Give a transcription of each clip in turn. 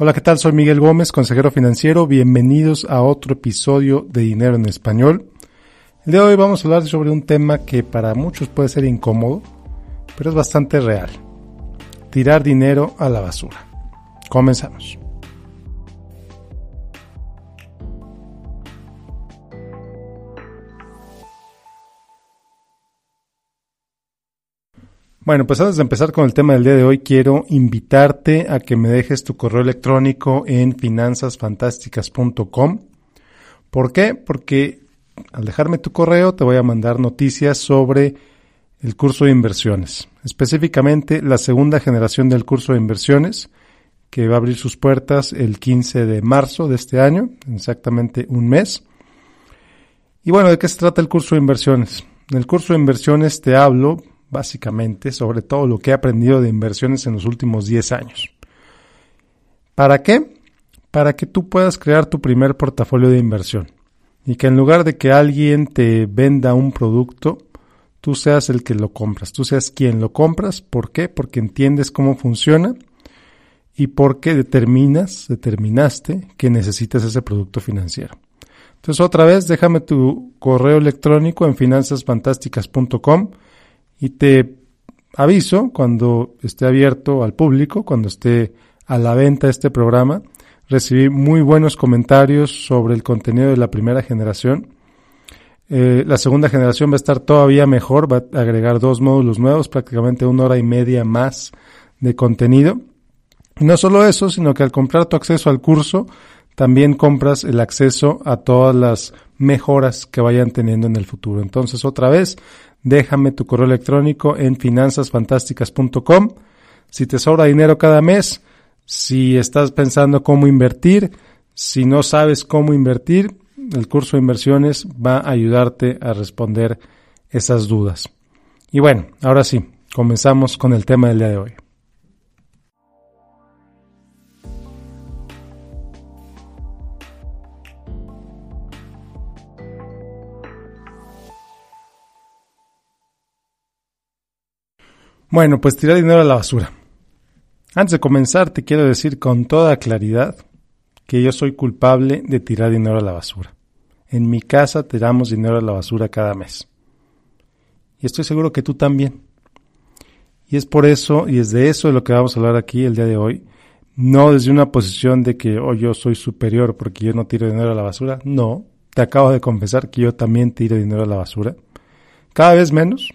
Hola, ¿qué tal? Soy Miguel Gómez, consejero financiero. Bienvenidos a otro episodio de Dinero en Español. El día de hoy vamos a hablar sobre un tema que para muchos puede ser incómodo, pero es bastante real. Tirar dinero a la basura. Comenzamos. Bueno, pues antes de empezar con el tema del día de hoy, quiero invitarte a que me dejes tu correo electrónico en finanzasfantásticas.com. ¿Por qué? Porque al dejarme tu correo te voy a mandar noticias sobre el curso de inversiones, específicamente la segunda generación del curso de inversiones, que va a abrir sus puertas el 15 de marzo de este año, exactamente un mes. Y bueno, ¿de qué se trata el curso de inversiones? En el curso de inversiones te hablo básicamente, sobre todo lo que he aprendido de inversiones en los últimos 10 años. ¿Para qué? Para que tú puedas crear tu primer portafolio de inversión y que en lugar de que alguien te venda un producto, tú seas el que lo compras, tú seas quien lo compras. ¿Por qué? Porque entiendes cómo funciona y porque determinas, determinaste que necesitas ese producto financiero. Entonces otra vez déjame tu correo electrónico en finanzasfantásticas.com y te aviso cuando esté abierto al público, cuando esté a la venta este programa. Recibí muy buenos comentarios sobre el contenido de la primera generación. Eh, la segunda generación va a estar todavía mejor, va a agregar dos módulos nuevos, prácticamente una hora y media más de contenido. No solo eso, sino que al comprar tu acceso al curso, también compras el acceso a todas las mejoras que vayan teniendo en el futuro. Entonces, otra vez, déjame tu correo electrónico en finanzasfantásticas.com. Si te sobra dinero cada mes, si estás pensando cómo invertir, si no sabes cómo invertir, el curso de inversiones va a ayudarte a responder esas dudas. Y bueno, ahora sí, comenzamos con el tema del día de hoy. Bueno, pues tirar dinero a la basura. Antes de comenzar, te quiero decir con toda claridad que yo soy culpable de tirar dinero a la basura. En mi casa tiramos dinero a la basura cada mes. Y estoy seguro que tú también. Y es por eso, y es de eso de lo que vamos a hablar aquí el día de hoy. No desde una posición de que oh, yo soy superior porque yo no tiro dinero a la basura. No, te acabo de confesar que yo también tiro dinero a la basura. Cada vez menos,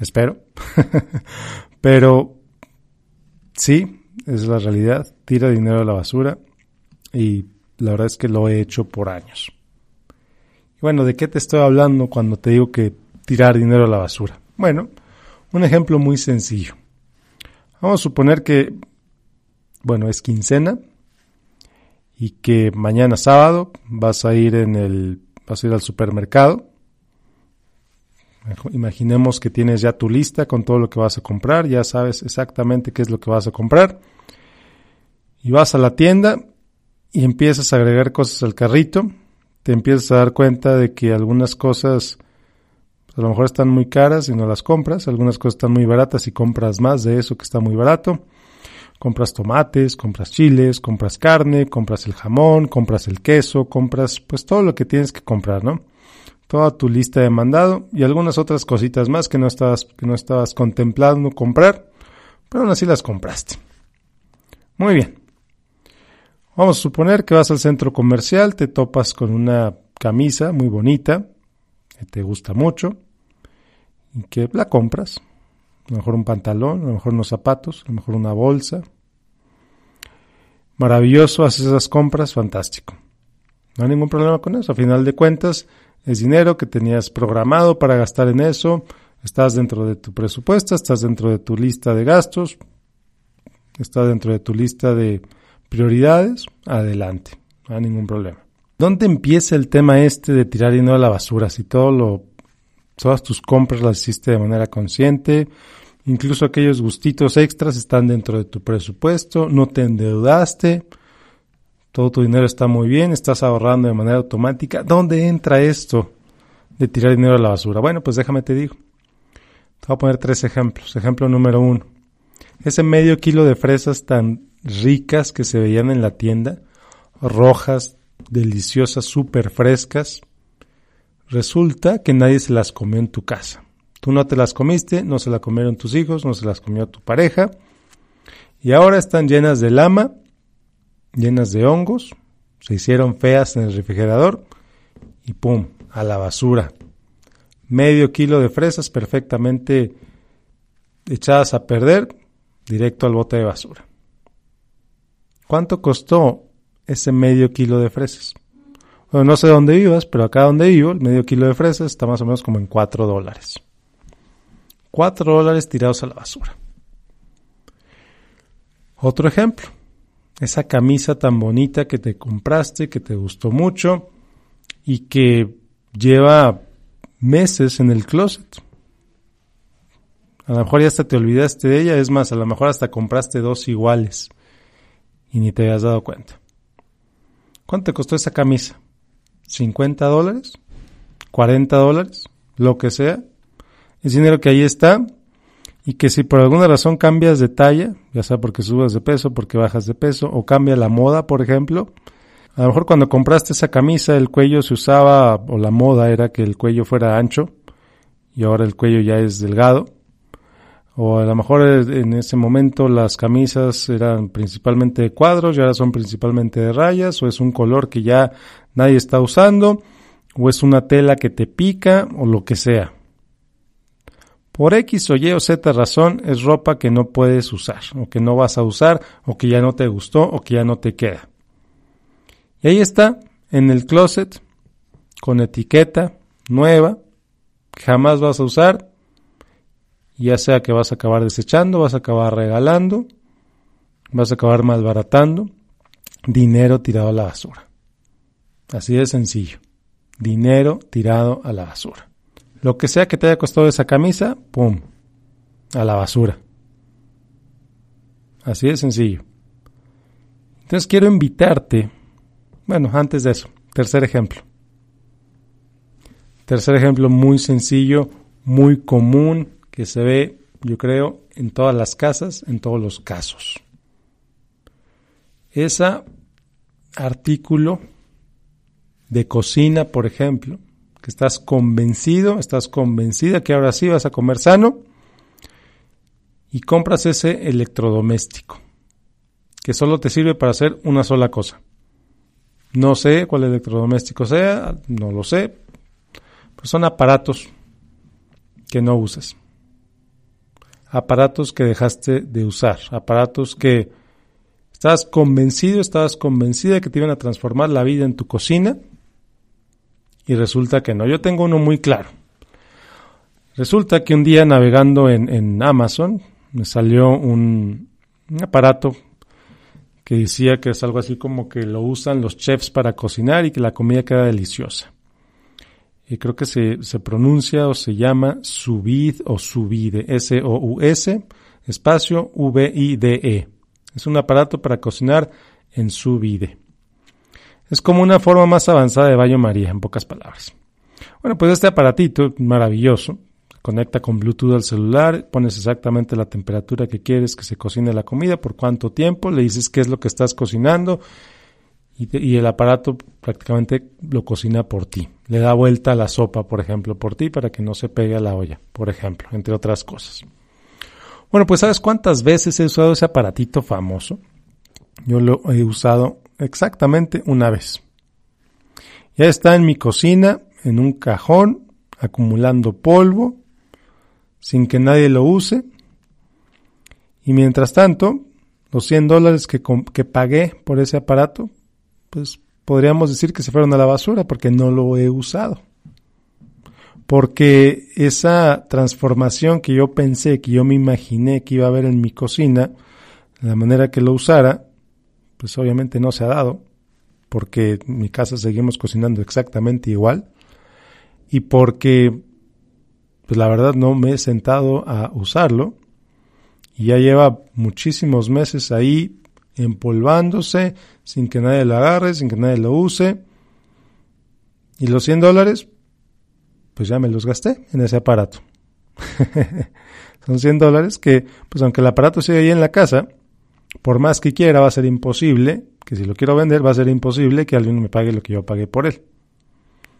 espero. Pero sí, es la realidad. Tira dinero a la basura y la verdad es que lo he hecho por años. Y bueno, ¿de qué te estoy hablando cuando te digo que tirar dinero a la basura? Bueno, un ejemplo muy sencillo. Vamos a suponer que, bueno, es quincena y que mañana sábado vas a ir en el, vas a ir al supermercado Imaginemos que tienes ya tu lista con todo lo que vas a comprar, ya sabes exactamente qué es lo que vas a comprar. Y vas a la tienda y empiezas a agregar cosas al carrito. Te empiezas a dar cuenta de que algunas cosas a lo mejor están muy caras y no las compras, algunas cosas están muy baratas y compras más de eso que está muy barato. Compras tomates, compras chiles, compras carne, compras el jamón, compras el queso, compras pues todo lo que tienes que comprar, ¿no? Toda tu lista de mandado y algunas otras cositas más que no estabas, que no estabas contemplando comprar, pero aún así las compraste. Muy bien. Vamos a suponer que vas al centro comercial, te topas con una camisa muy bonita, que te gusta mucho, y que la compras. A lo mejor un pantalón, a lo mejor unos zapatos, a lo mejor una bolsa. Maravilloso, haces esas compras, fantástico. No hay ningún problema con eso. A final de cuentas, es dinero que tenías programado para gastar en eso, estás dentro de tu presupuesto, estás dentro de tu lista de gastos, estás dentro de tu lista de prioridades, adelante, no hay ningún problema. ¿Dónde empieza el tema este de tirar dinero a la basura? Si todo lo, todas tus compras las hiciste de manera consciente, incluso aquellos gustitos extras están dentro de tu presupuesto, no te endeudaste, todo tu dinero está muy bien, estás ahorrando de manera automática. ¿Dónde entra esto de tirar dinero a la basura? Bueno, pues déjame te digo. Te voy a poner tres ejemplos. Ejemplo número uno. Ese medio kilo de fresas tan ricas que se veían en la tienda, rojas, deliciosas, súper frescas. Resulta que nadie se las comió en tu casa. Tú no te las comiste, no se las comieron tus hijos, no se las comió tu pareja. Y ahora están llenas de lama, llenas de hongos, se hicieron feas en el refrigerador y ¡pum! a la basura. Medio kilo de fresas perfectamente echadas a perder, directo al bote de basura. ¿Cuánto costó ese medio kilo de fresas? Bueno, no sé dónde vivas, pero acá donde vivo, el medio kilo de fresas está más o menos como en 4 dólares. 4 dólares tirados a la basura. Otro ejemplo, esa camisa tan bonita que te compraste, que te gustó mucho y que lleva meses en el closet. A lo mejor ya hasta te olvidaste de ella, es más, a lo mejor hasta compraste dos iguales y ni te habías dado cuenta. ¿Cuánto te costó esa camisa? ¿50 dólares? ¿40 dólares? Lo que sea. Es dinero que ahí está y que si por alguna razón cambias de talla, ya sea porque subas de peso, porque bajas de peso, o cambia la moda, por ejemplo, a lo mejor cuando compraste esa camisa el cuello se usaba, o la moda era que el cuello fuera ancho, y ahora el cuello ya es delgado, o a lo mejor en ese momento las camisas eran principalmente de cuadros y ahora son principalmente de rayas, o es un color que ya nadie está usando, o es una tela que te pica, o lo que sea. Por X o Y o Z razón es ropa que no puedes usar, o que no vas a usar, o que ya no te gustó, o que ya no te queda. Y ahí está, en el closet, con etiqueta nueva, que jamás vas a usar, ya sea que vas a acabar desechando, vas a acabar regalando, vas a acabar malbaratando, dinero tirado a la basura. Así de sencillo. Dinero tirado a la basura. Lo que sea que te haya costado esa camisa, ¡pum! A la basura. Así de sencillo. Entonces quiero invitarte, bueno, antes de eso, tercer ejemplo. Tercer ejemplo muy sencillo, muy común, que se ve, yo creo, en todas las casas, en todos los casos. Ese artículo de cocina, por ejemplo, que estás convencido, estás convencida que ahora sí vas a comer sano y compras ese electrodoméstico que solo te sirve para hacer una sola cosa. No sé cuál electrodoméstico sea, no lo sé, pero son aparatos que no usas. Aparatos que dejaste de usar, aparatos que estás convencido, estabas convencida que te iban a transformar la vida en tu cocina y resulta que no. Yo tengo uno muy claro. Resulta que un día navegando en, Amazon me salió un, aparato que decía que es algo así como que lo usan los chefs para cocinar y que la comida queda deliciosa. Y creo que se, se pronuncia o se llama Subid o Subide, S-O-U-S, espacio V-I-D-E. Es un aparato para cocinar en Subide. Es como una forma más avanzada de baño María, en pocas palabras. Bueno, pues este aparatito maravilloso conecta con Bluetooth al celular, pones exactamente la temperatura que quieres que se cocine la comida, por cuánto tiempo, le dices qué es lo que estás cocinando y, el aparato prácticamente lo cocina por ti. Le da vuelta a la sopa, por ejemplo, por ti para que no se pegue a la olla, por ejemplo, entre otras cosas. Bueno, pues ¿sabes cuántas veces he usado ese aparatito famoso? Yo lo he usado exactamente una vez. Ya está en mi cocina, en un cajón, acumulando polvo, sin que nadie lo use. Y mientras tanto, los 100 dólares que, que pagué por ese aparato, pues podríamos decir que se fueron a la basura porque no lo he usado. Porque esa transformación que yo pensé, que yo me imaginé que iba a haber en mi cocina, la manera que lo usara, pues obviamente no se ha dado, porque en mi casa seguimos cocinando exactamente igual y porque pues la verdad no me he sentado a usarlo y ya lleva muchísimos meses ahí empolvándose sin que nadie lo agarre, sin que nadie lo use. Y los 100 dólares, pues ya me los gasté en ese aparato. Son 100 dólares que, pues aunque el aparato sigue ahí en la casa, Por más que quiera, va a ser imposible, que si lo quiero vender, va a ser imposible que alguien me pague lo que yo pagué por él.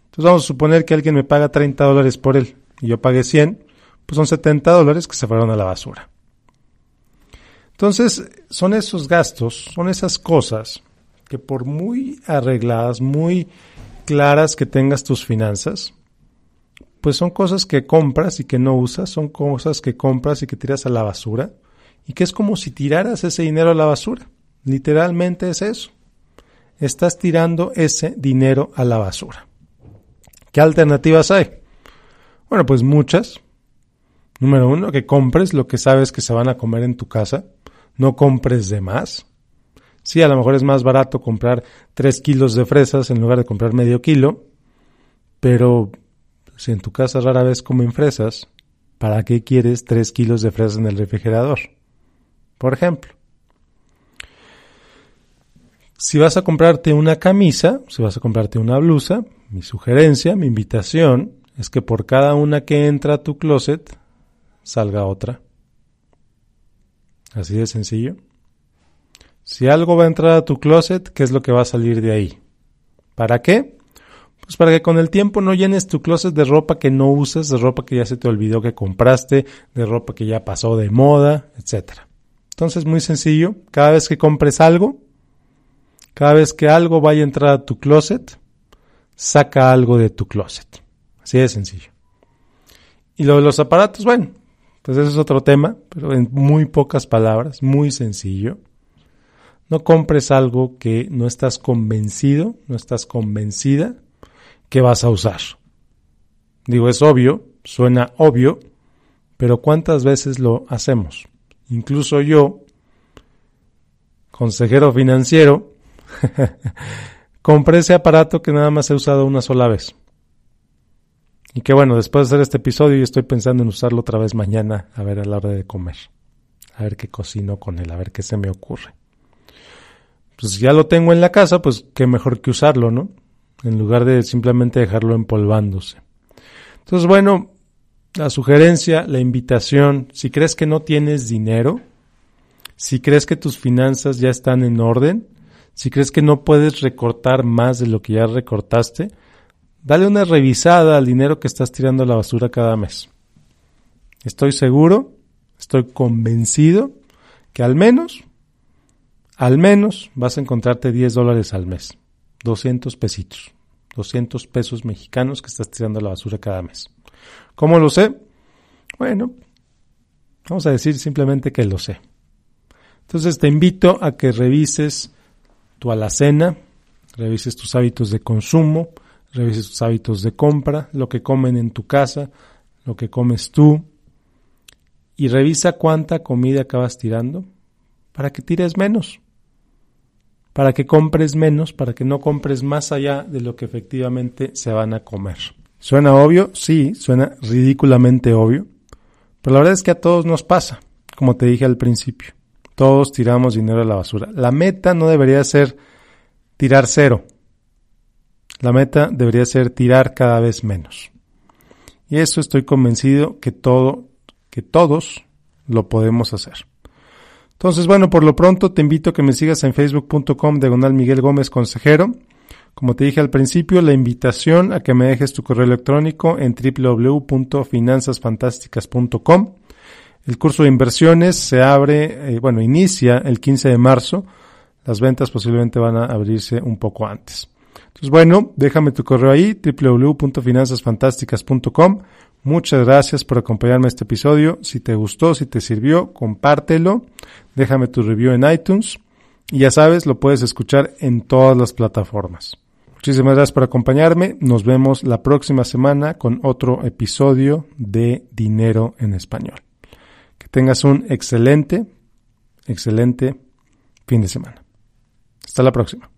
Entonces vamos a suponer que alguien me paga 30 dólares por él y yo pagué 100, pues son 70 dólares que se fueron a la basura. Entonces, son esos gastos, son esas cosas que por muy arregladas, muy claras que tengas tus finanzas, pues son cosas que compras y que no usas, son cosas que compras y que tiras a la basura, y que es como si tiraras ese dinero a la basura. Literalmente es eso. Estás tirando ese dinero a la basura. ¿Qué alternativas hay? Bueno, pues muchas. Número uno, que compres lo que sabes que se van a comer en tu casa. No compres de más. Sí, a lo mejor es más barato comprar tres kilos de fresas en lugar de comprar medio kilo, pero si en tu casa rara vez comen fresas, ¿para qué quieres tres kilos de fresas en el refrigerador? Por ejemplo. Si vas a comprarte una camisa, si vas a comprarte una blusa, mi sugerencia, mi invitación es que por cada una que entra a tu closet salga otra. Así de sencillo. Si algo va a entrar a tu closet, ¿qué es lo que va a salir de ahí? ¿Para qué? Pues para que con el tiempo no llenes tu closet de ropa que no usas, de ropa que ya se te olvidó que compraste, de ropa que ya pasó de moda, etc. Entonces, muy sencillo, cada vez que compres algo, cada vez que algo vaya a entrar a tu closet, saca algo de tu closet. Así de sencillo. Y lo de los aparatos, bueno, pues eso es otro tema, pero en muy pocas palabras, muy sencillo. No compres algo que no estás convencido, no estás convencida que vas a usar. Digo, es obvio, suena obvio, pero ¿cuántas veces lo hacemos? Incluso yo, consejero financiero, compré ese aparato que nada más he usado una sola vez. Y que bueno, después de hacer este episodio yo estoy pensando en usarlo otra vez mañana, a ver a la hora de comer. A ver qué cocino con él, a ver qué se me ocurre. Pues ya lo tengo en la casa, pues qué mejor que usarlo, ¿no? En lugar de simplemente dejarlo empolvándose. Entonces, bueno, la sugerencia, la invitación, si crees que no tienes dinero, si crees que tus finanzas ya están en orden, si crees que no puedes recortar más de lo que ya recortaste, dale una revisada al dinero que estás tirando a la basura cada mes. Estoy seguro, estoy convencido que al menos, al menos vas a encontrarte 10 dólares al mes, 200 pesitos, 200 pesos mexicanos que estás tirando a la basura cada mes. ¿Cómo lo sé? Bueno, vamos a decir simplemente que lo sé. Entonces te invito a que revises tu alacena, revises tus hábitos de consumo, revises tus hábitos de compra, lo que comen en tu casa, lo que comes tú, y revisa cuánta comida acabas tirando para que tires menos, para que compres menos, para que no compres más allá de lo que efectivamente se van a comer. ¿Suena obvio? Sí, suena ridículamente obvio, pero la verdad es que a todos nos pasa, como te dije al principio. Todos tiramos dinero a la basura. La meta no debería ser tirar cero, la meta debería ser tirar cada vez menos. Y eso estoy convencido que todo, que todos lo podemos hacer. Entonces, bueno, por lo pronto te invito a que me sigas en facebook.com diagonal Miguel Gómez Consejero. Como te dije al principio, la invitación a que me dejes tu correo electrónico en www.finanzasfantásticas.com. El curso de inversiones se abre, eh, bueno, inicia el 15 de marzo. Las ventas posiblemente van a abrirse un poco antes. Entonces, bueno, déjame tu correo ahí, www.finanzasfantásticas.com. Muchas gracias por acompañarme a este episodio. Si te gustó, si te sirvió, compártelo. Déjame tu review en iTunes. Y ya sabes, lo puedes escuchar en todas las plataformas. Muchísimas gracias por acompañarme. Nos vemos la próxima semana con otro episodio de Dinero en Español. Que tengas un excelente, excelente fin de semana. Hasta la próxima.